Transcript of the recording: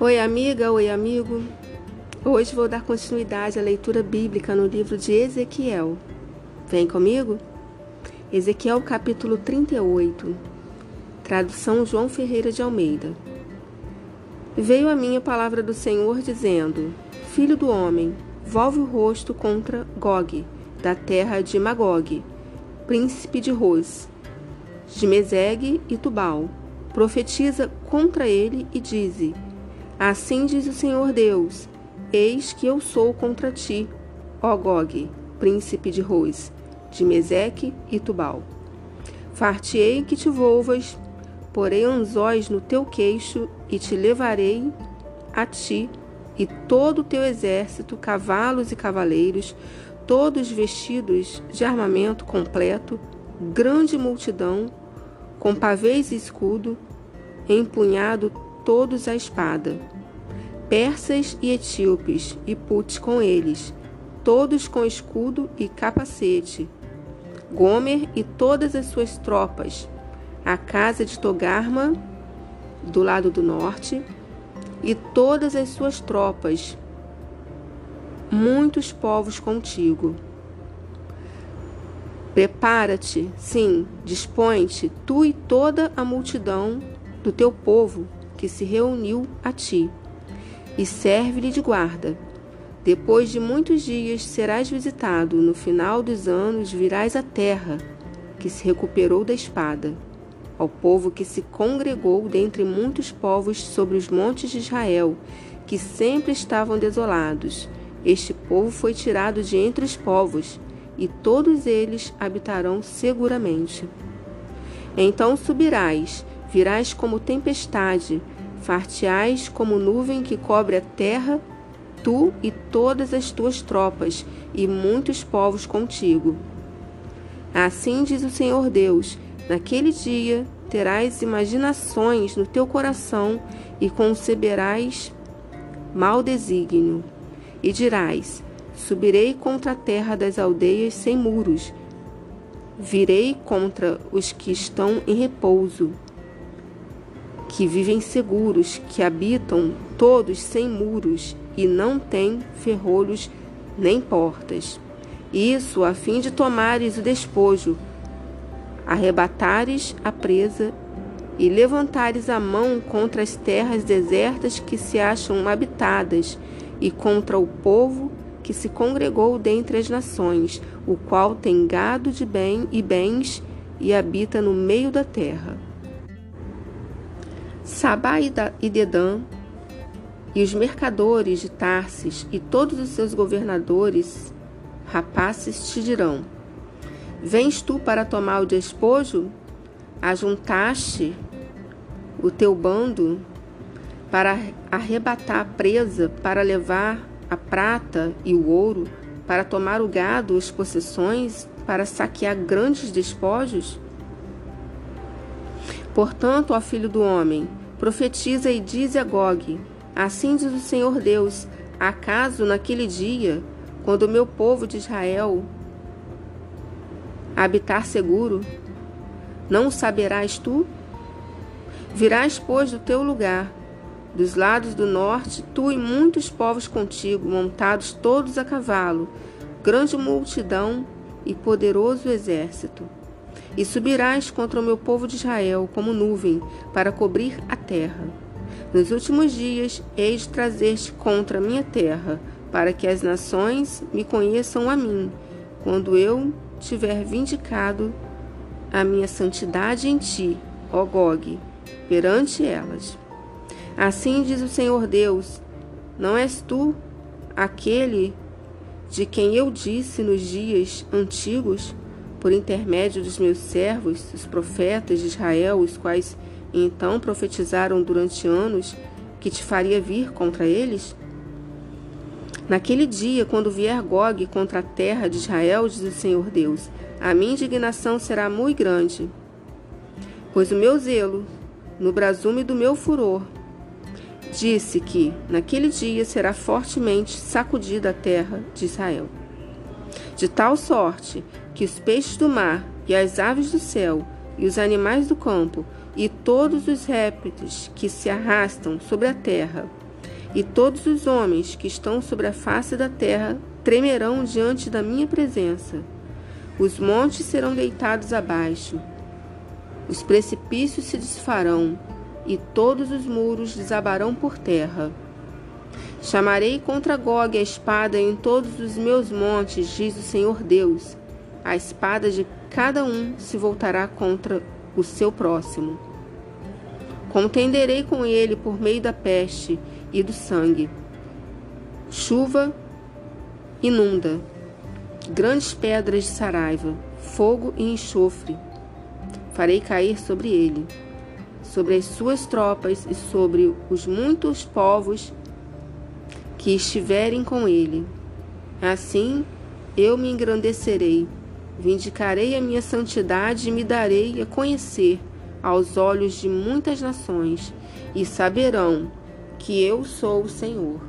Oi, amiga, oi, amigo. Hoje vou dar continuidade à leitura bíblica no livro de Ezequiel. Vem comigo? Ezequiel capítulo 38. Tradução João Ferreira de Almeida. Veio a minha palavra do Senhor dizendo: Filho do homem, volve o rosto contra Gog, da terra de Magog, príncipe de Ros, de Meseg e Tubal. Profetiza contra ele e dize: Assim diz o Senhor Deus: Eis que eu sou contra ti, ó Gog, príncipe de Ros, de Meseque e Tubal. Fartei que te volvas, porei anzóis no teu queixo e te levarei a ti e todo o teu exército, cavalos e cavaleiros, todos vestidos de armamento completo, grande multidão, com pavês e escudo, empunhado todos a espada. Persas e etíopes, e puts com eles, todos com escudo e capacete. Gomer e todas as suas tropas, a casa de Togarma, do lado do norte, e todas as suas tropas, muitos povos contigo. Prepara-te, sim, dispõe-te, tu e toda a multidão do teu povo, que se reuniu a ti, e serve-lhe de guarda. Depois de muitos dias serás visitado, no final dos anos virás à terra, que se recuperou da espada, ao povo que se congregou dentre muitos povos sobre os montes de Israel, que sempre estavam desolados. Este povo foi tirado de entre os povos, e todos eles habitarão seguramente. Então subirás Virás como tempestade, farteais como nuvem que cobre a terra, tu e todas as tuas tropas, e muitos povos contigo. Assim diz o Senhor Deus: naquele dia terás imaginações no teu coração e conceberás mau desígnio, e dirás: Subirei contra a terra das aldeias sem muros, virei contra os que estão em repouso que vivem seguros, que habitam todos sem muros e não têm ferrolhos nem portas. Isso a fim de tomares o despojo, arrebatares a presa e levantares a mão contra as terras desertas que se acham habitadas e contra o povo que se congregou dentre as nações, o qual tem gado de bem e bens e habita no meio da terra. Sabá e Dedã, e os mercadores de Tarsis e todos os seus governadores, rapazes, te dirão: Vens tu para tomar o despojo? Ajuntaste o teu bando para arrebatar a presa, para levar a prata e o ouro, para tomar o gado, as possessões, para saquear grandes despojos? Portanto, ó filho do homem, profetiza e diz a Gog: Assim diz o Senhor Deus: Acaso naquele dia, quando o meu povo de Israel habitar seguro, não saberás tu? Virás, pois, do teu lugar, dos lados do norte, tu e muitos povos contigo, montados todos a cavalo, grande multidão e poderoso exército. E subirás contra o meu povo de Israel como nuvem para cobrir a terra. Nos últimos dias hei de trazer-te contra a minha terra, para que as nações me conheçam a mim, quando eu tiver vindicado a minha santidade em ti, ó Gog, perante elas. Assim diz o Senhor Deus: Não és tu aquele de quem eu disse nos dias antigos? Por intermédio dos meus servos, os profetas de Israel, os quais então profetizaram durante anos que te faria vir contra eles? Naquele dia, quando vier Gog contra a terra de Israel, diz o Senhor Deus, a minha indignação será muito grande, pois o meu zelo, no brasume do meu furor, disse que naquele dia será fortemente sacudida a terra de Israel. De tal sorte que os peixes do mar e as aves do céu e os animais do campo e todos os répteis que se arrastam sobre a terra e todos os homens que estão sobre a face da terra tremerão diante da minha presença. Os montes serão deitados abaixo, os precipícios se desfarão, e todos os muros desabarão por terra. Chamarei contra Gog a espada em todos os meus montes, diz o Senhor Deus. A espada de cada um se voltará contra o seu próximo. Contenderei com ele por meio da peste e do sangue. Chuva inunda, grandes pedras de saraiva, fogo e enxofre. Farei cair sobre ele, sobre as suas tropas e sobre os muitos povos que estiverem com ele. Assim eu me engrandecerei, vindicarei a minha santidade e me darei a conhecer aos olhos de muitas nações, e saberão que eu sou o Senhor.